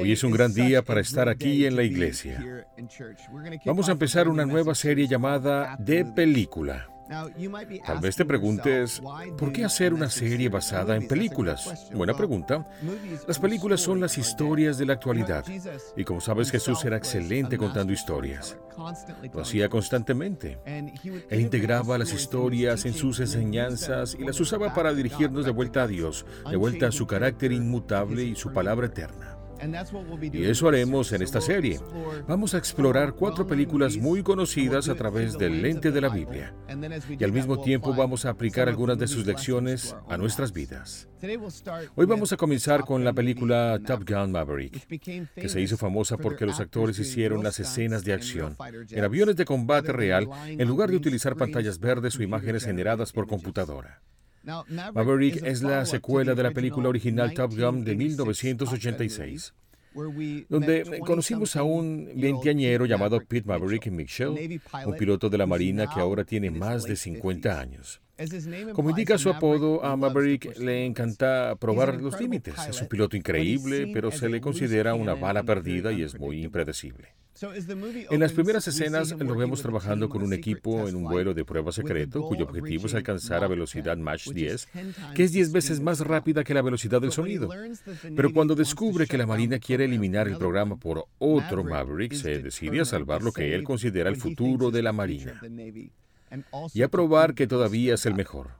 Hoy es un gran día para estar aquí en la iglesia. Vamos a empezar una nueva serie llamada De Película. Tal vez te preguntes, ¿por qué hacer una serie basada en películas? Buena pregunta. Las películas son las historias de la actualidad. Y como sabes, Jesús era excelente contando historias. Lo hacía constantemente. Él integraba las historias en sus enseñanzas y las usaba para dirigirnos de vuelta a Dios, de vuelta a su carácter inmutable y su palabra eterna. Y eso haremos en esta serie. Vamos a explorar cuatro películas muy conocidas a través del lente de la Biblia. Y al mismo tiempo vamos a aplicar algunas de sus lecciones a nuestras vidas. Hoy vamos a comenzar con la película Top Gun Maverick, que se hizo famosa porque los actores hicieron las escenas de acción en aviones de combate real en lugar de utilizar pantallas verdes o imágenes generadas por computadora. Maverick es la secuela de la película original Top Gun de 1986 donde conocimos a un veinteañero llamado Pete Maverick Mitchell, un piloto de la Marina que ahora tiene más de 50 años. Como indica su apodo, a Maverick le encanta probar los límites. Es un piloto increíble, pero se le considera una bala perdida y es muy impredecible. En las primeras escenas lo vemos trabajando con un equipo en un vuelo de prueba secreto cuyo objetivo es alcanzar a velocidad Mach 10, que es 10 veces más rápida que la velocidad del sonido. Pero cuando descubre que la Marina quiere eliminar el programa por otro Maverick, se decide a salvar lo que él considera el futuro de la Marina y a probar que todavía es el mejor.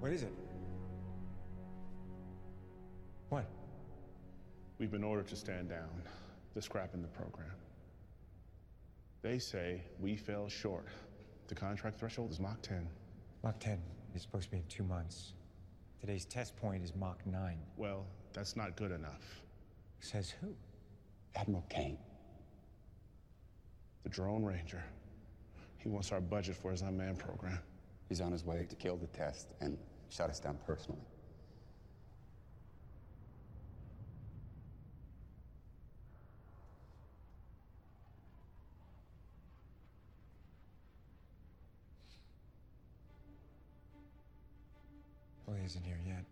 What is it? What? We've been ordered to stand down. the scrap in the program. They say we fell short. The contract threshold is Mach 10. Mach 10 is supposed to be in two months. Today's test point is Mach 9. Well, that's not good enough. Says who? Admiral Kane. The Drone Ranger. He wants our budget for his unmanned program. He's on his way to kill the test and shut us down personally. Well, he isn't here yet.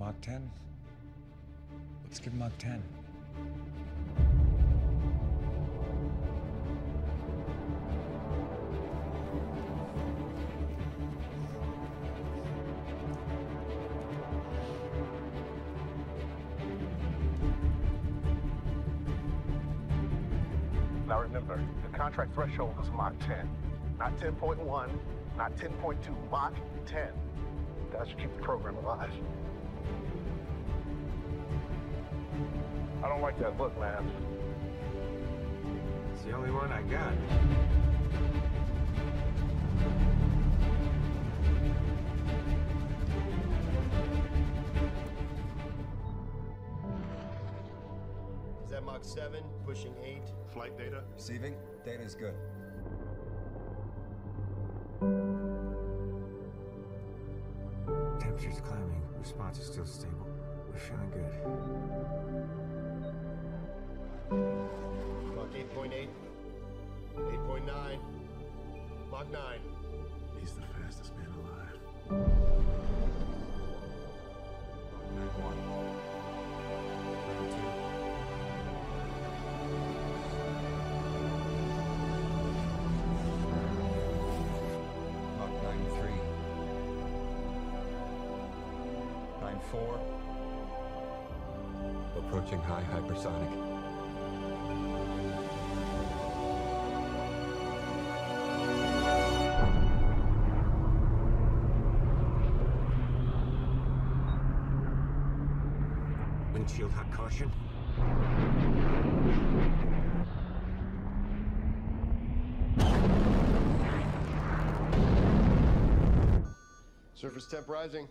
Mach 10. Let's give Mach 10. Now remember, the contract threshold is Mach 10. Not 10.1, not 10.2, Mach 10. That should keep the program alive. I don't like that look, man. It's the only one I got. Is that Mach 7, pushing 8? Flight data? Receiving? Data is good. Temperature's climbing. Response is still stable. We're feeling good. Mach 8.8? 8.9? Mach 9? He's the fastest man alive. Mach 93. 94. Approaching high hypersonic. Surface temp rising.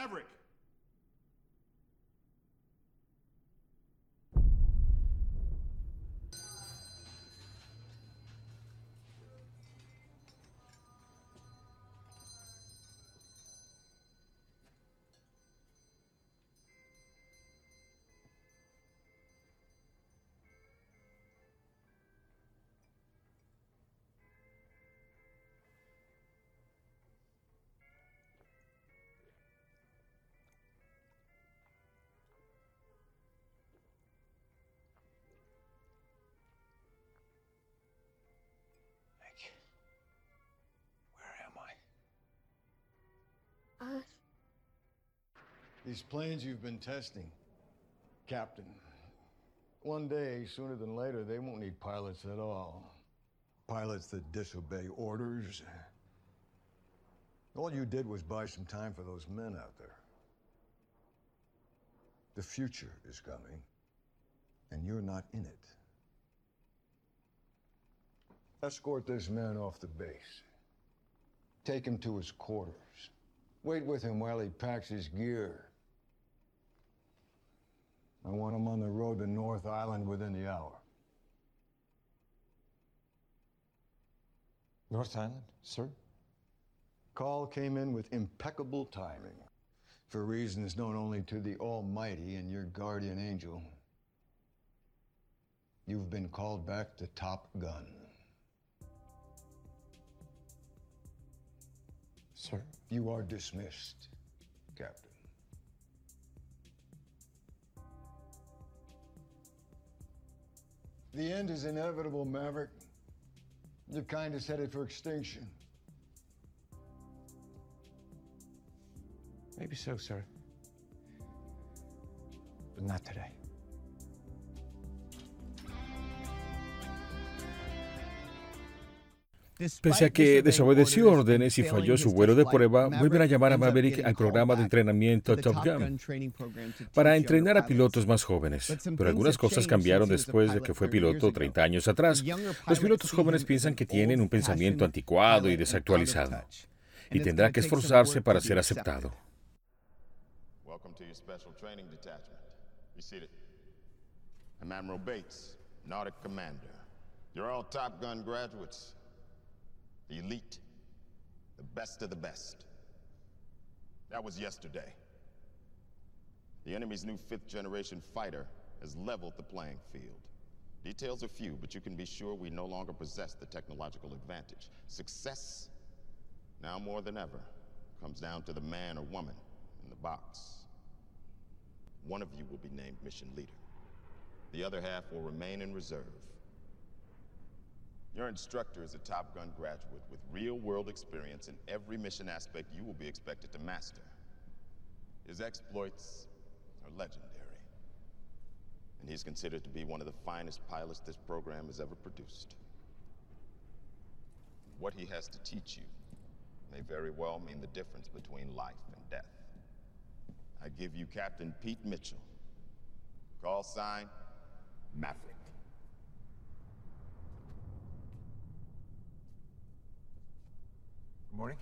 Maverick. These planes you've been testing, Captain, one day, sooner than later, they won't need pilots at all. Pilots that disobey orders. All you did was buy some time for those men out there. The future is coming, and you're not in it. Escort this man off the base. Take him to his quarters. Wait with him while he packs his gear. I want him on the road to North Island within the hour. North Island, sir? Call came in with impeccable timing. For reasons known only to the Almighty and your guardian angel. You've been called back to Top Gun. Sir? You are dismissed, Captain. The end is inevitable, Maverick. Your kind is headed for extinction. Maybe so, sir. But not today. Pese a que desobedeció órdenes y falló su vuelo de prueba, vuelven a llamar a Maverick al programa de entrenamiento Top Gun para entrenar a pilotos más jóvenes. Pero algunas cosas cambiaron después de que fue piloto 30 años atrás. Los pilotos jóvenes piensan que tienen un pensamiento anticuado y desactualizado y tendrá que esforzarse para ser aceptado. Welcome to your special training detachment. Be seated. I'm Admiral Bates, Nautic Commander. You're all Top Gun graduates. The elite. The best of the best. That was yesterday. The enemy's new fifth generation fighter has leveled the playing field. Details are few, but you can be sure we no longer possess the technological advantage. Success, now more than ever, comes down to the man or woman in the box. One of you will be named mission leader. The other half will remain in reserve. Your instructor is a Top Gun graduate with real-world experience in every mission aspect you will be expected to master. His exploits are legendary, and he's considered to be one of the finest pilots this program has ever produced. What he has to teach you may very well mean the difference between life and death. I give you Captain Pete Mitchell. Call sign, Maverick. Good morning.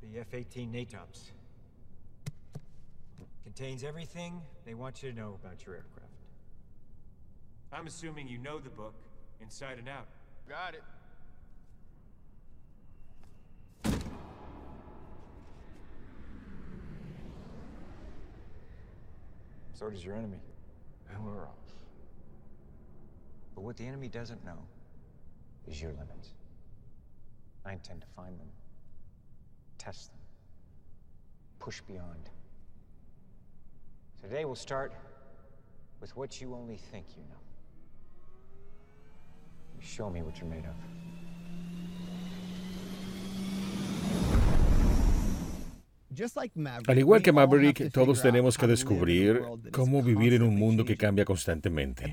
The F-18 NATOPS contains everything they want you to know about your aircraft. I'm assuming you know the book, inside and out. Got it. So does your enemy. And we're off. But what the enemy doesn't know is your limits. I intend to find them, test them, push beyond. Today we'll start with what you only think you know. You show me what you're made of. Al igual que Maverick, todos tenemos que descubrir cómo vivir en un mundo que cambia constantemente.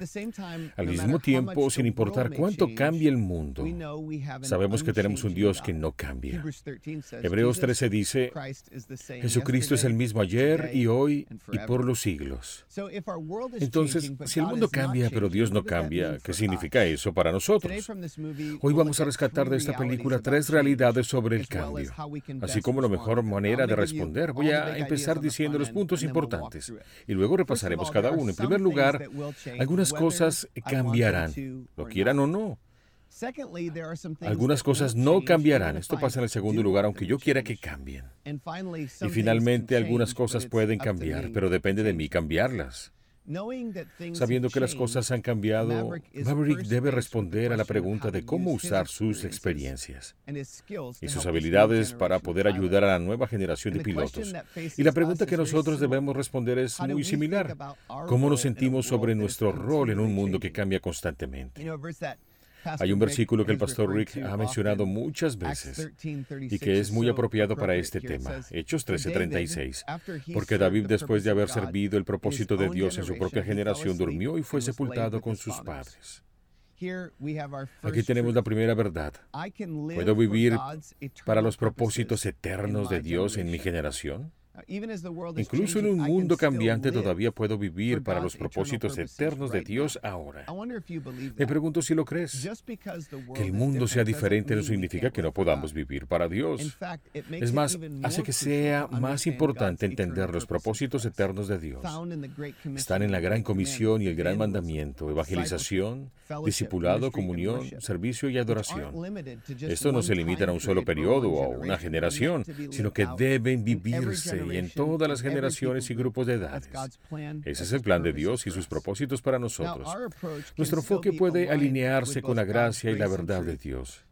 Al mismo tiempo, sin importar cuánto cambie el mundo, sabemos que tenemos un Dios que no cambia. Hebreos 13 dice, Jesucristo es el mismo ayer y hoy y por los siglos. Entonces, si el mundo cambia pero Dios no cambia, ¿qué significa eso para nosotros? Hoy vamos a rescatar de esta película tres realidades sobre el cambio, así como la mejor manera de Voy a empezar diciendo los puntos importantes y luego repasaremos cada uno. En primer lugar, algunas cosas cambiarán, lo quieran o no. Algunas cosas no cambiarán. Esto pasa en el segundo lugar, aunque yo quiera que cambien. Y finalmente, algunas cosas pueden cambiar, pero depende de mí cambiarlas. Sabiendo que las cosas han cambiado, Maverick debe responder a la pregunta de cómo usar sus experiencias y sus habilidades para poder ayudar a la nueva generación de pilotos. Y la pregunta que nosotros debemos responder es muy similar. ¿Cómo nos sentimos sobre nuestro rol en un mundo que cambia constantemente? Hay un versículo que el pastor Rick ha mencionado muchas veces y que es muy apropiado para este tema, Hechos 13:36, porque David después de haber servido el propósito de Dios en su propia generación durmió y fue sepultado con sus padres. Aquí tenemos la primera verdad. ¿Puedo vivir para los propósitos eternos de Dios en mi generación? Incluso en un mundo cambiante todavía puedo vivir para los propósitos eternos de Dios ahora. Me pregunto si lo crees. Que el mundo sea diferente no significa que no podamos vivir para Dios. Es más, hace que sea más importante entender los propósitos eternos de Dios. Están en la gran comisión y el gran mandamiento, evangelización, discipulado, comunión, servicio y adoración. Esto no se limita a un solo periodo o a una generación, sino que deben vivirse y en todas las generaciones y grupos de edades. Ese es el plan de Dios y sus propósitos para nosotros. Nuestro enfoque puede alinearse con la gracia y la verdad de Dios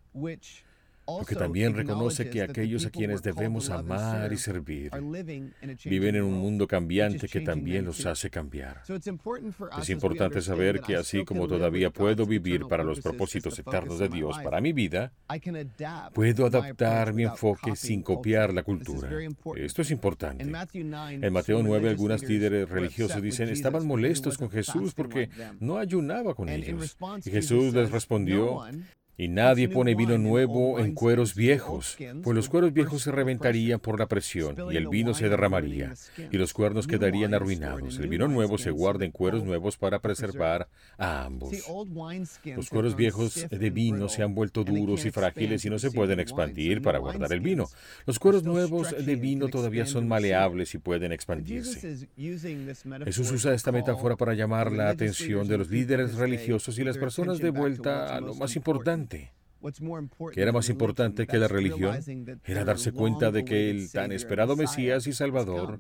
porque también reconoce que aquellos a quienes debemos amar y servir viven en un mundo cambiante que también los hace cambiar. Es importante saber que así como todavía puedo vivir para los propósitos eternos de Dios para mi vida, puedo adaptar mi enfoque sin copiar la cultura. Esto es importante. En Mateo 9 algunos líderes religiosos dicen, estaban molestos con Jesús porque no ayunaba con ellos. Y Jesús les respondió, y nadie pone vino nuevo en cueros viejos, pues los cueros viejos se reventarían por la presión y el vino se derramaría y los cuernos quedarían arruinados. El vino nuevo se guarda en cueros nuevos para preservar a ambos. Los cueros viejos de vino se han vuelto duros y frágiles y no se pueden expandir para guardar el vino. Los cueros nuevos de vino todavía son maleables y pueden expandirse. Jesús usa esta metáfora para llamar la atención de los líderes religiosos y las personas de vuelta a lo más importante que era más importante que la religión era darse cuenta de que el tan esperado Mesías y Salvador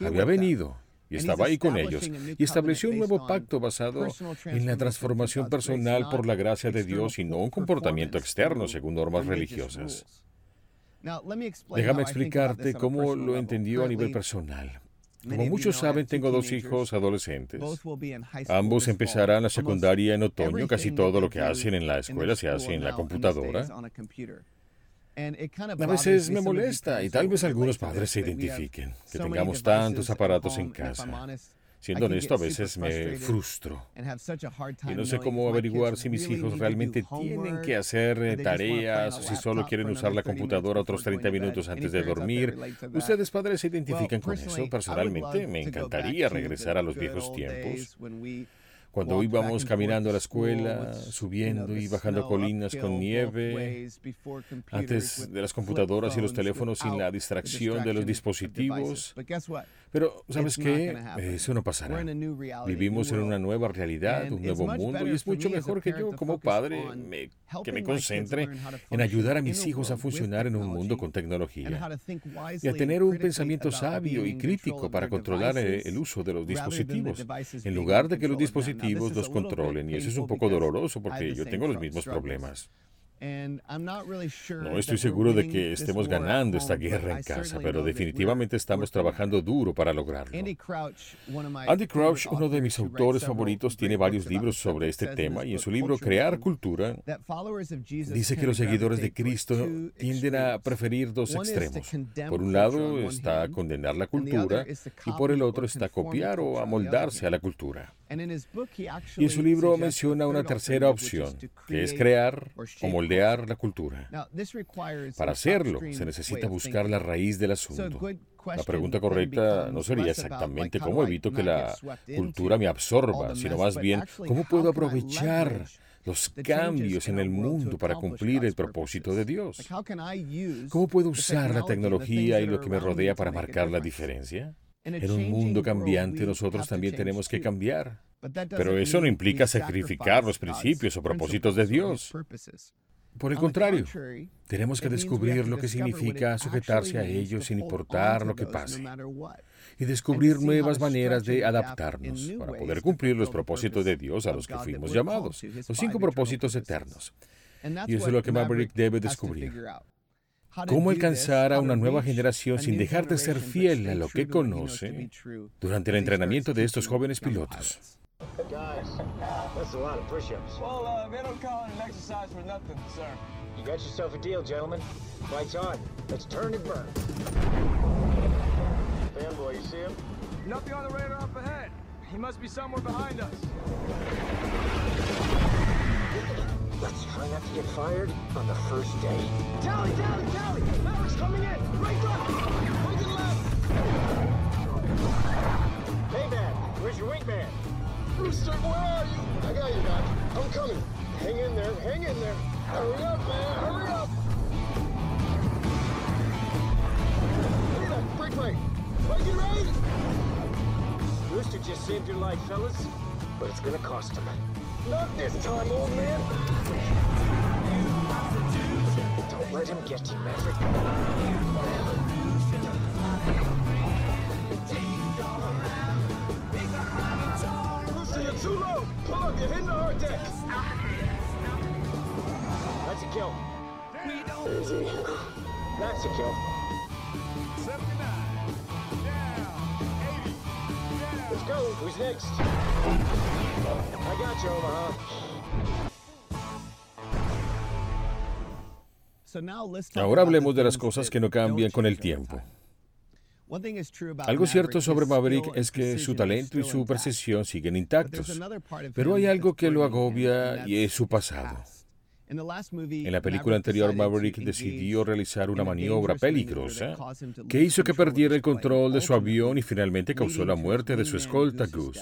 había venido y estaba ahí con ellos y estableció un nuevo pacto basado en la transformación personal por la gracia de Dios y no un comportamiento externo según normas religiosas. Déjame explicarte cómo lo entendió a nivel personal. Como muchos saben, tengo dos hijos adolescentes. Ambos empezarán la secundaria en otoño. Casi todo lo que hacen en la escuela se hace en la computadora. A veces me molesta y tal vez algunos padres se identifiquen que tengamos tantos aparatos en casa. Siendo honesto, a veces me frustro. Y no sé cómo averiguar si mis hijos realmente tienen que hacer tareas o si solo quieren usar la computadora otros 30 minutos antes de dormir. Ustedes padres se identifican con eso. Personalmente, me encantaría regresar a los viejos tiempos cuando íbamos caminando a la escuela, subiendo y bajando colinas con nieve, antes de las computadoras y los teléfonos sin la distracción de los dispositivos. Pero, ¿sabes qué? Eso no pasará. Vivimos en una nueva realidad, un nuevo mundo, y es mucho mejor que yo como padre que me concentre en ayudar a mis hijos a funcionar en un mundo con tecnología y a tener un pensamiento sabio y crítico para controlar el uso de los dispositivos, en lugar de que los dispositivos los controlen y eso es un poco doloroso porque yo tengo los mismos problemas. No estoy seguro de que estemos ganando esta guerra en casa, pero definitivamente estamos trabajando duro para lograrlo. Andy Crouch, uno de mis autores favoritos, tiene varios libros sobre este tema y en su libro Crear Cultura dice que los seguidores de Cristo tienden a preferir dos extremos. Por un lado está condenar la cultura y por el otro está copiar o amoldarse a la cultura. Y en su libro menciona una tercera opción, que es crear o moldear la cultura. Para hacerlo, se necesita buscar la raíz del asunto. La pregunta correcta no sería exactamente cómo evito que la cultura me absorba, sino más bien cómo puedo aprovechar los cambios en el mundo para cumplir el propósito de Dios. ¿Cómo puedo usar la tecnología y lo que me rodea para marcar la diferencia? En un mundo cambiante nosotros también tenemos que cambiar. Pero eso no implica sacrificar los principios o propósitos de Dios. Por el contrario, tenemos que descubrir lo que significa sujetarse a ellos sin importar lo que pase y descubrir nuevas maneras de adaptarnos para poder cumplir los propósitos de Dios a los que fuimos llamados, los cinco propósitos eternos. Y eso es lo que Maverick debe descubrir. ¿Cómo alcanzar a una nueva generación sin dejar de ser fiel a lo que conoce durante el entrenamiento de estos jóvenes pilotos? Guys, that's a lot of push-ups. Well, uh, they don't call it an exercise for nothing, sir. You got yourself a deal, gentlemen. Fight's on. Let's turn and burn. Fanboy, you see him? Nothing on the radar up ahead. He must be somewhere behind us. Let's try not to get fired on the first day. Tally, tally, tally! Mavericks coming in! Right left! Right to left! Hey, man, where's your wingman? Rooster, where are you? I got you, Doc. I'm coming. Hang in there, hang in there. Hurry up, man, hurry up! Look at that, break right. Break it right! Rooster just saved your life, fellas, but it's gonna cost him. Not this time, old man! Don't let him get you, Maverick. Rooster, you're too low! Pull up, you're hitting the hard deck! That's a kill. Easy. That's a kill. 79. Down. 80. Down. Let's go. Who's next? I got you, Omaha. Ahora hablemos de las cosas que no cambian con el tiempo. Algo cierto sobre Maverick es que su talento y su precisión siguen intactos, pero hay algo que lo agobia y es su pasado. En la película anterior, Maverick decidió realizar una maniobra peligrosa que hizo que perdiera el control de su avión y finalmente causó la muerte de su escolta Goose.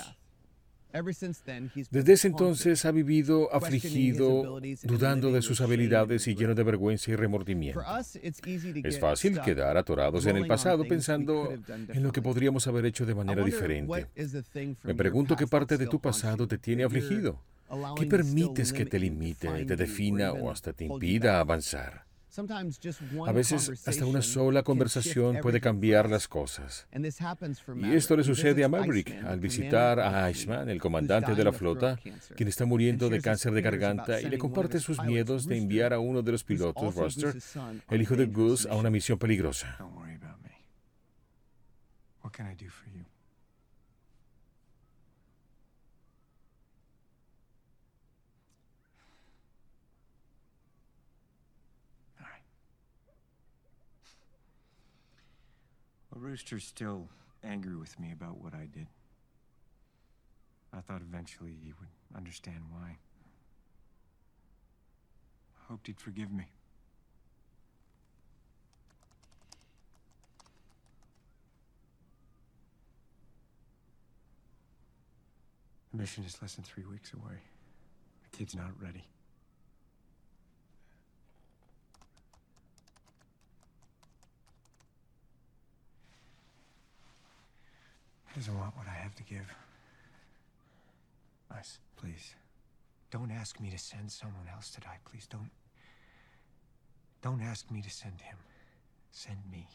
Desde ese entonces ha vivido afligido, dudando de sus habilidades y lleno de vergüenza y remordimiento. Es fácil quedar atorados en el pasado pensando en lo que podríamos haber hecho de manera diferente. Me pregunto qué parte de tu pasado te tiene afligido. ¿Qué permites que te limite, te defina o hasta te impida avanzar? A veces hasta una sola conversación puede cambiar las cosas. Y esto le sucede a Maverick al visitar a Iceman, el comandante de la flota, quien está muriendo de cáncer de garganta y le comparte sus miedos de enviar a uno de los pilotos, Roster, el hijo de Goose, a una misión peligrosa. Don't worry about me. What Well, Rooster's still angry with me about what I did. I thought eventually he would understand why. I hoped he'd forgive me. The mission is less than three weeks away. The kid's not ready. Doesn't want what I have to give. Nice. Please. Don't ask me to send someone else to die. Please don't. Don't ask me to send him. Send me.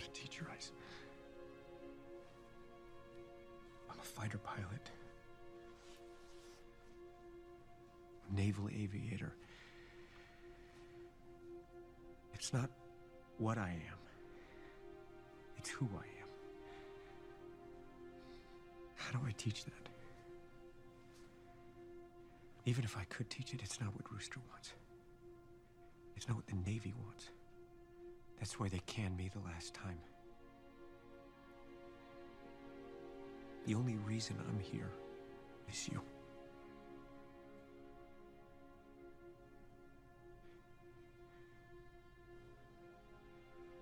A teacher, Ice. I'm a fighter pilot. Naval aviator. It's not what I am. It's who I am. How do I teach that? Even if I could teach it, it's not what Rooster wants. It's not what the Navy wants. That's where they canned me the last time. The only reason I'm here is you.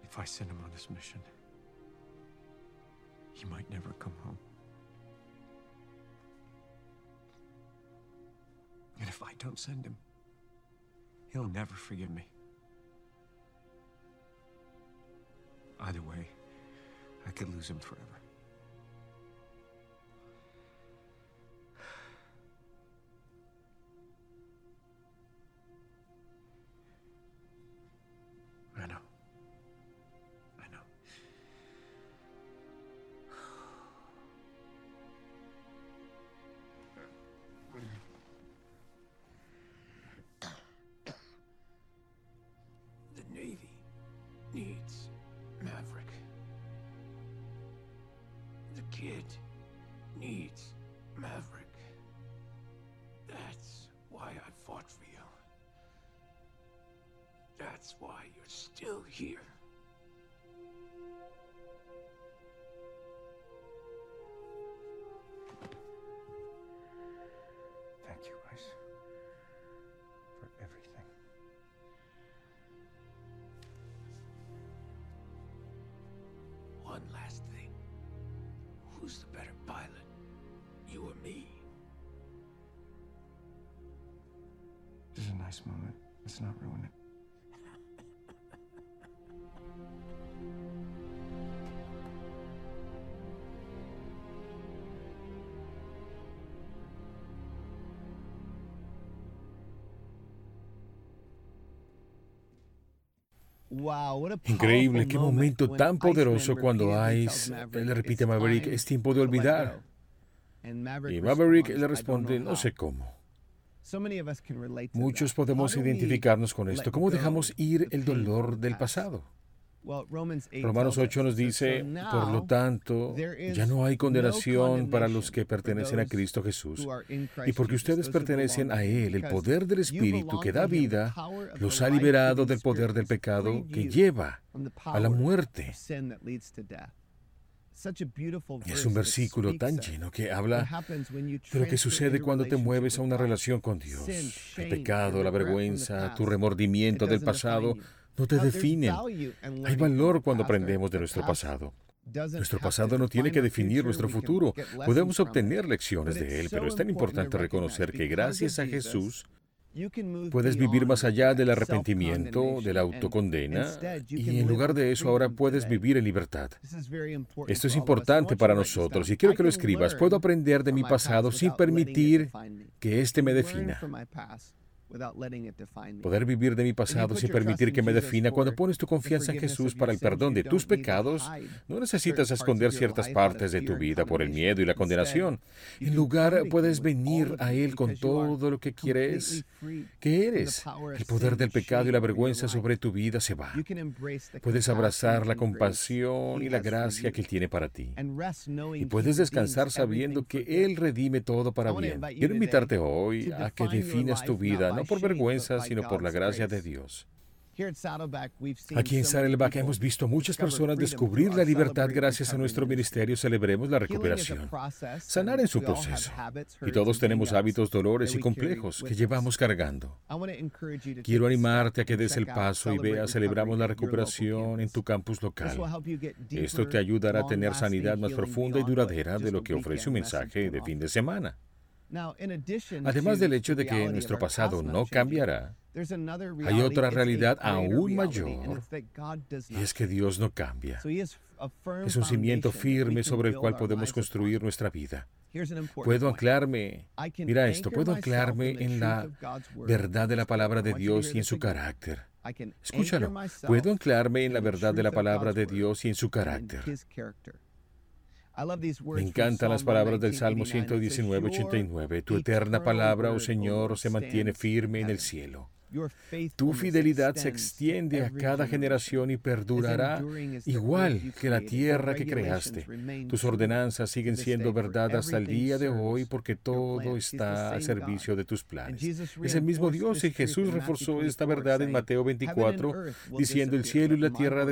If I send him on this mission, he might never come home. And if I don't send him, he'll never forgive me. Either way, I could lose him forever. This moment. Let's not ruin it. Increíble, qué momento tan poderoso cuando Ice le repite a Maverick, es tiempo de olvidar. Y Maverick le responde, no sé cómo. Muchos podemos identificarnos con esto. ¿Cómo dejamos ir el dolor del pasado? Romanos 8 nos dice, por lo tanto, ya no hay condenación para los que pertenecen a Cristo Jesús. Y porque ustedes pertenecen a Él, el poder del Espíritu que da vida los ha liberado del poder del pecado que lleva a la muerte. Es un versículo tan lleno que habla de lo que sucede cuando te mueves a una relación con Dios. El pecado, la vergüenza, tu remordimiento del pasado no te definen. Hay valor cuando aprendemos de nuestro pasado. Nuestro pasado no tiene que definir nuestro futuro. Podemos obtener lecciones de él, pero es tan importante reconocer que gracias a Jesús puedes vivir más allá del arrepentimiento, de la autocondena, y en lugar de eso ahora puedes vivir en libertad. Esto es importante para nosotros y quiero que lo escribas. Puedo aprender de mi pasado sin permitir que éste me defina. Poder vivir de mi pasado sin permitir que me defina. Cuando pones tu confianza en Jesús para el perdón de tus pecados, no necesitas esconder ciertas partes de tu vida por el miedo y la condenación. En lugar, puedes venir a Él con todo lo que quieres que eres. El poder del pecado y la vergüenza sobre tu vida se va. Puedes abrazar la compasión y la gracia que Él tiene para ti. Y puedes descansar sabiendo que Él redime todo para bien. Quiero invitarte hoy a que definas tu vida no por vergüenza, sino por la gracia de Dios. Aquí en Saddleback hemos visto muchas personas descubrir la libertad gracias a nuestro ministerio Celebremos la Recuperación. Sanar en su proceso. Y todos tenemos hábitos, dolores y complejos que llevamos cargando. Quiero animarte a que des el paso y veas Celebramos la Recuperación en tu campus local. Esto te ayudará a tener sanidad más profunda y duradera de lo que ofrece un mensaje de fin de semana. Además del hecho de que nuestro pasado no cambiará, hay otra realidad aún mayor, y es que Dios no cambia. Es un cimiento firme sobre el cual podemos construir nuestra vida. Puedo anclarme, mira esto, puedo anclarme en la verdad de la palabra de Dios y en su carácter. Escúchalo, puedo anclarme en la verdad de la palabra de Dios y en su carácter. Me encantan las palabras del Salmo 119, 89. Tu eterna palabra, oh Señor, se mantiene firme en el cielo. Tu fidelidad se extiende a cada generación y perdurará igual que la tierra que creaste. Tus ordenanzas siguen siendo verdad hasta el día de hoy porque todo está al servicio de tus planes. Es el mismo Dios y Jesús reforzó esta verdad en Mateo 24 diciendo el cielo y la tierra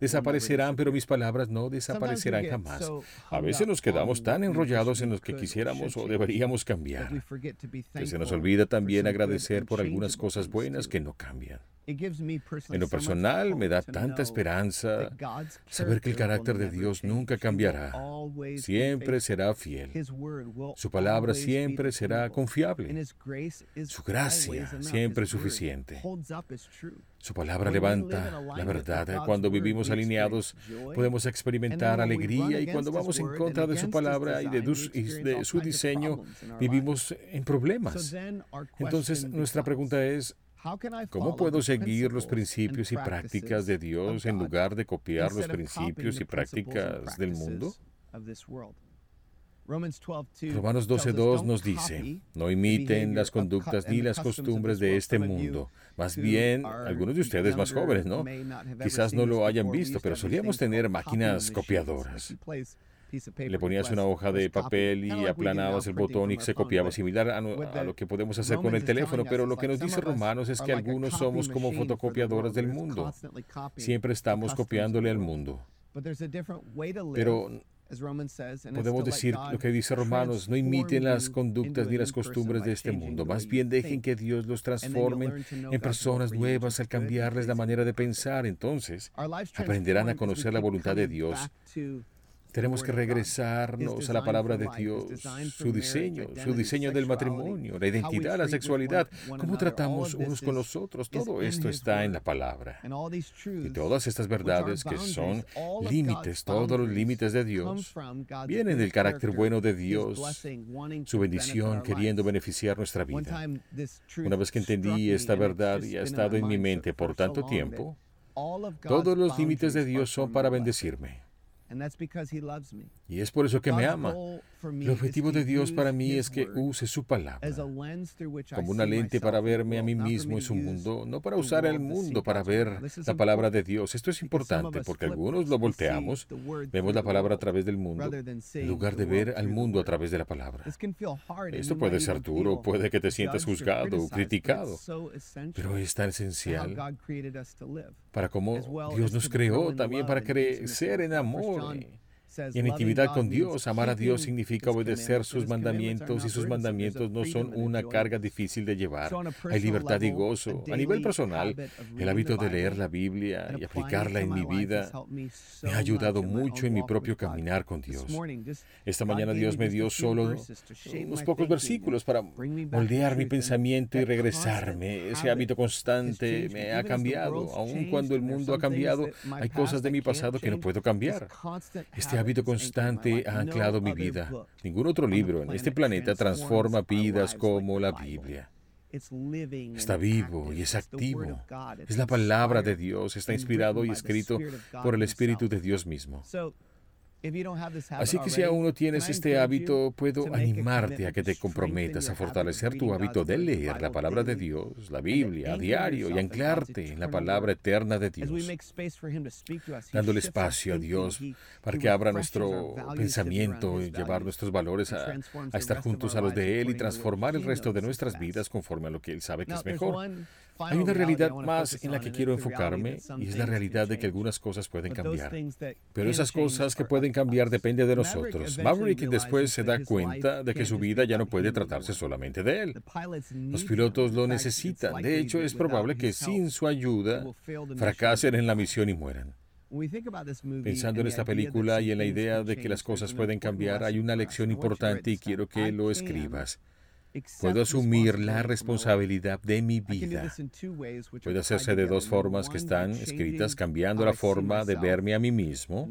desaparecerán, pero mis palabras no desaparecerán jamás. A veces nos quedamos tan enrollados en los que quisiéramos o deberíamos cambiar que se nos olvida también agradecer por algunas cosas buenas que no cambian. En lo personal, me da tanta esperanza saber que el carácter de Dios nunca cambiará. Siempre será fiel. Su palabra siempre será confiable. Su gracia siempre es suficiente. Su palabra levanta la verdad. Cuando vivimos alineados, podemos experimentar alegría y cuando vamos en contra de su palabra y de, su diseño, vivimos en problemas. Entonces, nuestra pregunta es, ¿Cómo puedo seguir los principios y prácticas de Dios en lugar de copiar los principios y prácticas del mundo? Romanos 12.2 nos dice, no imiten las conductas ni las costumbres de este mundo. Más bien, algunos de ustedes más jóvenes, ¿no? Quizás no lo hayan visto, pero solíamos tener máquinas copiadoras. Le ponías una hoja de papel y aplanabas el botón y se copiaba, similar a, lo que podemos hacer con el teléfono. Pero lo que nos dice Romanos es que algunos somos como fotocopiadoras del mundo. Siempre estamos copiándole al mundo. Pero Podemos decir lo que dice Romanos, no imiten las conductas ni las costumbres de este mundo, más bien dejen que Dios los transforme en personas nuevas al cambiarles la manera de pensar. Entonces, aprenderán a conocer la voluntad de Dios tenemos que regresarnos a la palabra de Dios, su diseño, su diseño del matrimonio, la identidad, la sexualidad, cómo tratamos unos con los otros. Todo esto está en la palabra. Y todas estas verdades que son límites, todos los límites de Dios, vienen del carácter bueno de Dios, su bendición queriendo beneficiar nuestra vida. Una vez que entendí esta verdad y ha estado en mi mente por tanto tiempo, todos los límites de Dios son para bendecirme. Y es por eso que me ama. El objetivo de Dios para mí es que use su palabra como una lente para verme a mí mismo en su mundo, no para usar el mundo para ver la palabra de Dios. Esto es importante porque algunos lo volteamos, vemos la palabra a través del mundo, en lugar de ver al mundo a través de la palabra. Esto puede ser duro, puede que te sientas juzgado o criticado, pero es tan esencial para cómo Dios nos creó, también para crecer en amor on y en intimidad con Dios. Amar a Dios significa obedecer sus mandamientos y sus mandamientos no son una carga difícil de llevar. Hay libertad y gozo. A nivel personal, el hábito de leer la Biblia y aplicarla en mi vida me ha ayudado mucho en mi propio caminar con Dios. Esta mañana Dios me dio solo unos pocos versículos para moldear mi pensamiento y regresarme. Ese hábito constante me ha cambiado. Aun cuando el mundo ha cambiado, hay cosas de mi pasado que no puedo cambiar. Este hábito constante ha anclado mi vida. Ningún otro libro en este planeta transforma vidas como la Biblia. Está vivo y es activo. Es la palabra de Dios, está inspirado y escrito por el Espíritu de Dios mismo. Así que si aún no tienes este hábito, puedo animarte a que te comprometas a fortalecer tu hábito de leer la palabra de Dios, la Biblia, a diario y anclarte en la palabra eterna de Dios, dándole espacio a Dios para que abra nuestro pensamiento y llevar nuestros valores a, a estar juntos a los de Él y transformar el resto de nuestras vidas conforme a lo que Él sabe que es mejor. Hay una realidad más en la que quiero enfocarme y es la realidad de que algunas cosas pueden cambiar. Pero esas cosas que pueden cambiar dependen de nosotros. Maverick después se da cuenta de que su vida ya no puede tratarse solamente de él. Los pilotos lo necesitan. De hecho, es probable que sin su ayuda fracasen en la misión y mueran. Pensando en esta película y en la idea de que las cosas pueden cambiar, hay una lección importante y quiero que lo escribas. Puedo asumir la responsabilidad de mi vida. Puede hacerse de dos formas que están escritas, cambiando la forma de verme a mí mismo.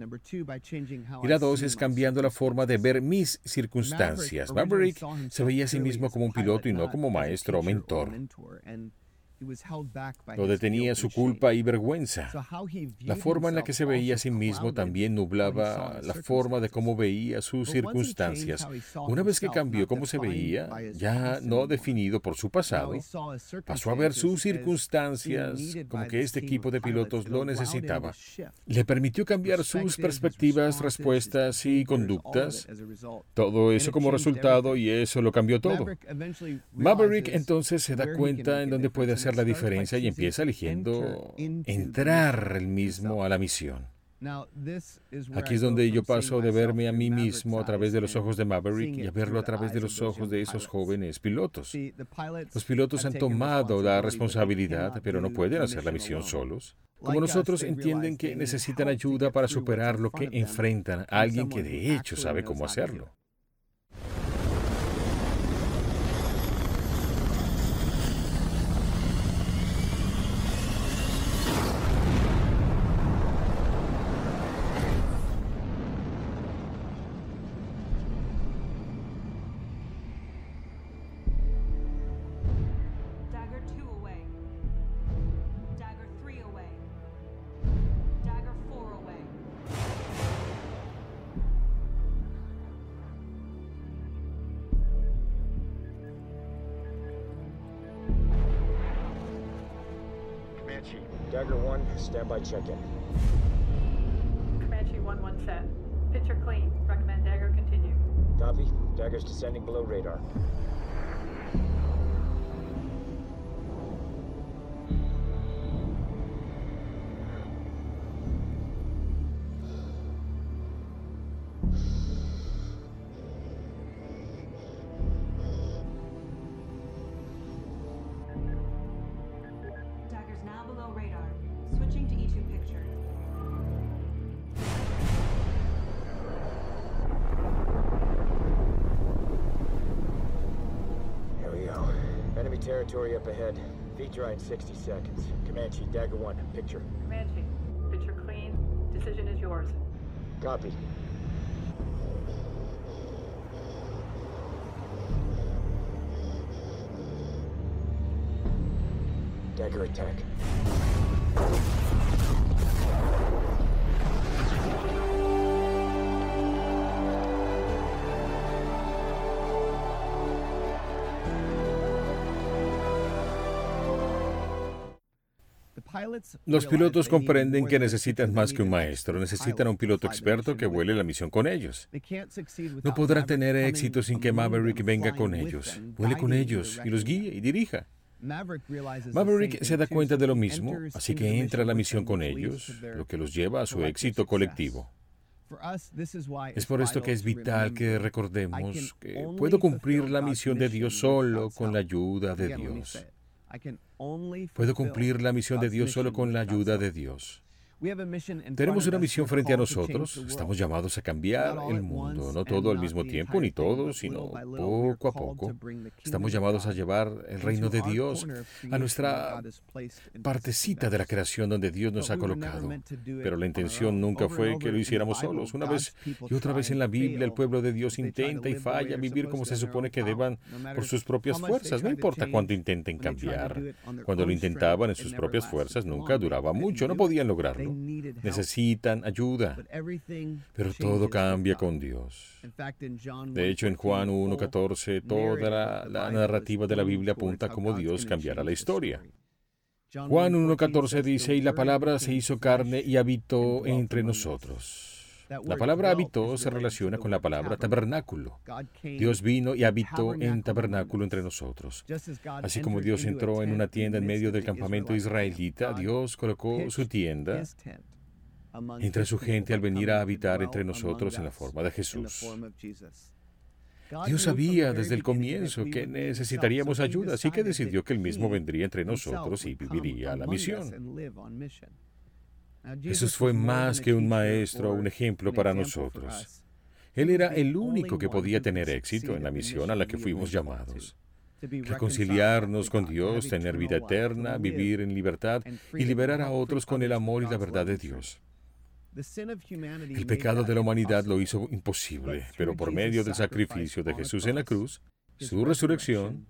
Y la dos es cambiando la forma de ver mis circunstancias. Maverick se veía a sí mismo como un piloto y no como maestro o mentor. Lo detenía su culpa y vergüenza. La forma en la que se veía a sí mismo también nublaba la forma de cómo veía sus circunstancias. Una vez que cambió cómo se veía, ya no definido por su pasado, pasó a ver sus circunstancias como que este equipo de pilotos lo necesitaba. Le permitió cambiar sus perspectivas, respuestas y conductas. Todo eso como resultado y eso lo cambió todo. Maverick entonces se da cuenta en dónde puede hacer la diferencia y empieza eligiendo entrar el mismo a la misión. Aquí es donde yo paso de verme a mí mismo a través de los ojos de Maverick y a verlo a través de los ojos de esos jóvenes pilotos. Los pilotos han tomado la responsabilidad, pero no pueden hacer la misión solos. Como nosotros entienden que necesitan ayuda para superar lo que enfrentan a alguien que de hecho sabe cómo hacerlo. Switching to E2 picture. Here we go. Enemy territory up ahead. Feed dry in 60 seconds. Comanche, Dagger 1, picture. Comanche, picture clean. Decision is yours. Copy. Dagger attack. Los pilotos comprenden que necesitan más que un maestro, necesitan a un piloto experto que vuele la misión con ellos. No podrán tener éxito sin que Maverick venga con ellos, vuele con ellos y los guíe y dirija. Maverick se da cuenta de lo mismo, así que entra a la misión con ellos, lo que los lleva a su éxito colectivo. Es por esto que es vital que recordemos que puedo cumplir la misión de Dios solo con la ayuda de Dios. Puedo cumplir la misión de Dios solo con la ayuda de Dios. Tenemos una misión frente a nosotros. Estamos llamados a cambiar el mundo, no todo al mismo tiempo, ni todo, sino poco a poco. Estamos llamados a llevar el reino de Dios a nuestra partecita de la creación donde Dios nos ha colocado. Pero la intención nunca fue que lo hiciéramos solos. Una vez y otra vez en la Biblia el pueblo de Dios intenta y falla vivir como se supone que deban por sus propias fuerzas. No importa cuánto intenten cambiar. Cuando lo intentaban en sus propias fuerzas nunca duraba mucho, no podían lograrlo. Necesitan ayuda. Pero todo cambia con Dios. De hecho, en Juan 1.14, toda la, la narrativa de la Biblia apunta a cómo Dios cambiará la historia. Juan 1.14 dice, y la palabra se hizo carne y habitó entre nosotros. La palabra habitó se relaciona con la palabra tabernáculo. Dios vino y habitó en tabernáculo entre nosotros. Así como Dios entró en una tienda en medio del campamento israelita, Dios colocó su tienda entre su gente al venir a habitar entre nosotros en la forma de Jesús. Dios sabía desde el comienzo que necesitaríamos ayuda, así que decidió que Él mismo vendría entre nosotros y viviría la misión. Jesús fue más que un maestro o un ejemplo para nosotros. Él era el único que podía tener éxito en la misión a la que fuimos llamados. Reconciliarnos con Dios, tener vida eterna, vivir en libertad y liberar a otros con el amor y la verdad de Dios. El pecado de la humanidad lo hizo imposible, pero por medio del sacrificio de Jesús en la cruz, su resurrección,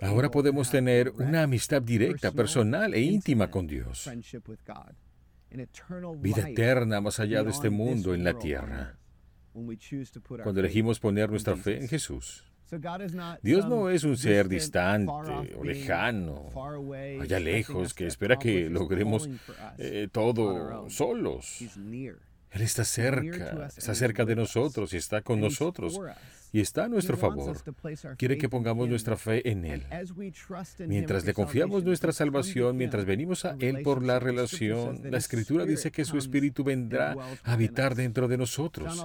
ahora podemos tener una amistad directa, personal e íntima con Dios. Vida eterna más allá de este mundo en la tierra. Cuando elegimos poner nuestra fe en Jesús. Dios no es un ser distante o lejano, allá lejos, que espera que logremos eh, todo solos. Él está cerca, está cerca de nosotros y está con nosotros. Y está a nuestro favor. Quiere que pongamos nuestra fe en Él. Mientras le confiamos nuestra salvación, mientras venimos a Él por la relación, la Escritura dice que su Espíritu vendrá a habitar dentro de nosotros.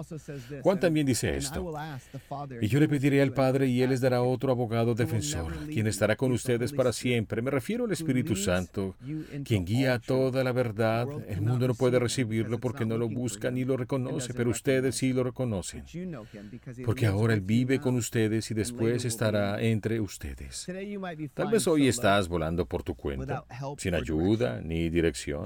Juan también dice esto. Y yo le pediré al Padre y Él les dará otro abogado defensor, quien estará con ustedes para siempre. Me refiero al Espíritu Santo, quien guía toda la verdad. El mundo no puede recibirlo porque no lo busca ni lo reconoce, pero ustedes sí lo reconocen. Porque ahora Vive con ustedes y después estará entre ustedes. Tal vez hoy estás volando por tu cuenta, sin ayuda ni dirección.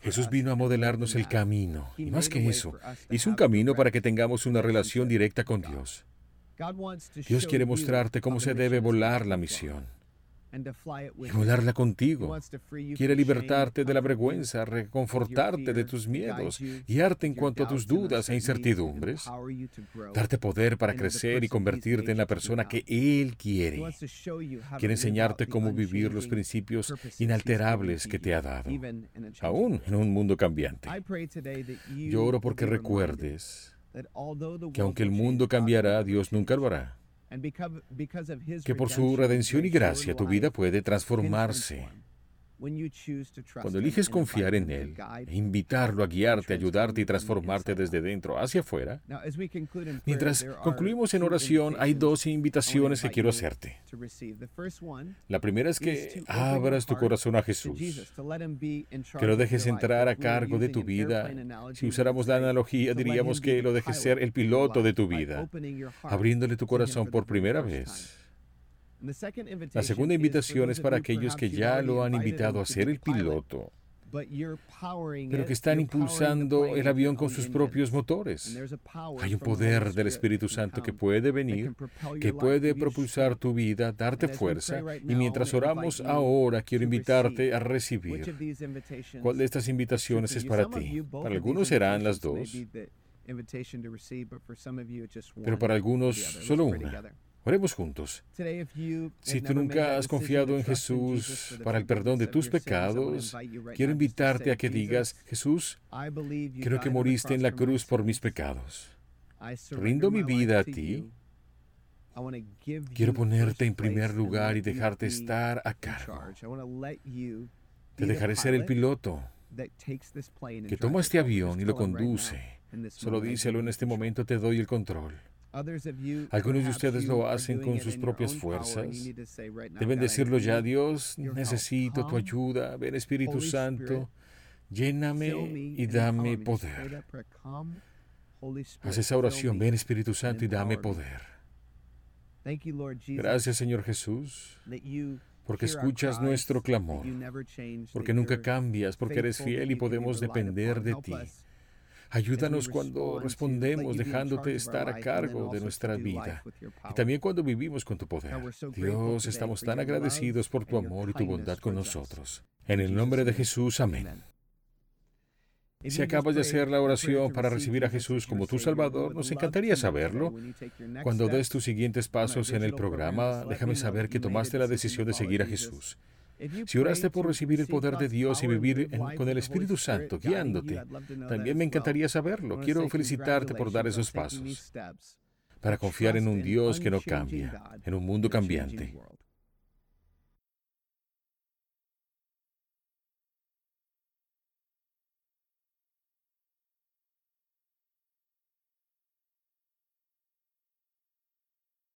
Jesús vino a modelarnos el camino, y más que eso, hizo un camino para que tengamos una relación directa con Dios. Dios quiere mostrarte cómo se debe volar la misión y volarla contigo. Quiere libertarte de la vergüenza, reconfortarte de tus miedos, guiarte en cuanto a tus dudas e incertidumbres, darte poder para crecer y convertirte en la persona que Él quiere. Quiere enseñarte cómo vivir los principios inalterables que te ha dado, aún en un mundo cambiante. Yo oro porque recuerdes que aunque el mundo cambiará, Dios nunca lo hará que por su redención y gracia tu vida puede transformarse. Cuando eliges confiar en Él e invitarlo a guiarte, ayudarte y transformarte desde dentro hacia afuera, mientras concluimos en oración, hay dos invitaciones que quiero hacerte. La primera es que abras tu corazón a Jesús, que lo dejes entrar a cargo de tu vida. Si usáramos la analogía, diríamos que lo dejes ser el piloto de tu vida, abriéndole tu corazón por primera vez. La segunda invitación es para aquellos que ya lo han invitado a ser el piloto, pero que están impulsando el avión con sus propios motores. Hay un poder del Espíritu Santo que puede venir, que puede propulsar tu vida, darte fuerza, y mientras oramos ahora, quiero invitarte a recibir. ¿Cuál de estas invitaciones es para ti? Para algunos serán las dos, pero para algunos solo una. Oremos juntos. Si tú nunca has confiado en Jesús para el perdón de tus pecados, quiero invitarte a que digas, Jesús, creo que moriste en la cruz por mis pecados. Rindo mi vida a ti. Quiero ponerte en primer lugar y dejarte estar a cargo. Te dejaré ser el piloto que toma este avión y lo conduce. Solo díselo en este momento, te doy el control. Algunos de ustedes lo hacen con sus propias fuerzas. Deben decirlo ya, Dios, necesito tu ayuda. Ven Espíritu Santo, lléname y dame poder. Haz esa oración, ven Espíritu Santo y dame poder. Gracias Señor Jesús, porque escuchas nuestro clamor, porque nunca cambias, porque eres fiel y podemos depender de ti. Ayúdanos cuando respondemos dejándote estar a cargo de nuestra vida y también cuando vivimos con tu poder. Dios, estamos tan agradecidos por tu amor y tu bondad con nosotros. En el nombre de Jesús, amén. Si acabas de hacer la oración para recibir a Jesús como tu Salvador, nos encantaría saberlo. Cuando des tus siguientes pasos en el programa, déjame saber que tomaste la decisión de seguir a Jesús. Si oraste por recibir el poder de Dios y vivir con el Espíritu Santo guiándote, también me encantaría saberlo. Quiero felicitarte por dar esos pasos para confiar en un Dios que no cambia, en un mundo cambiante.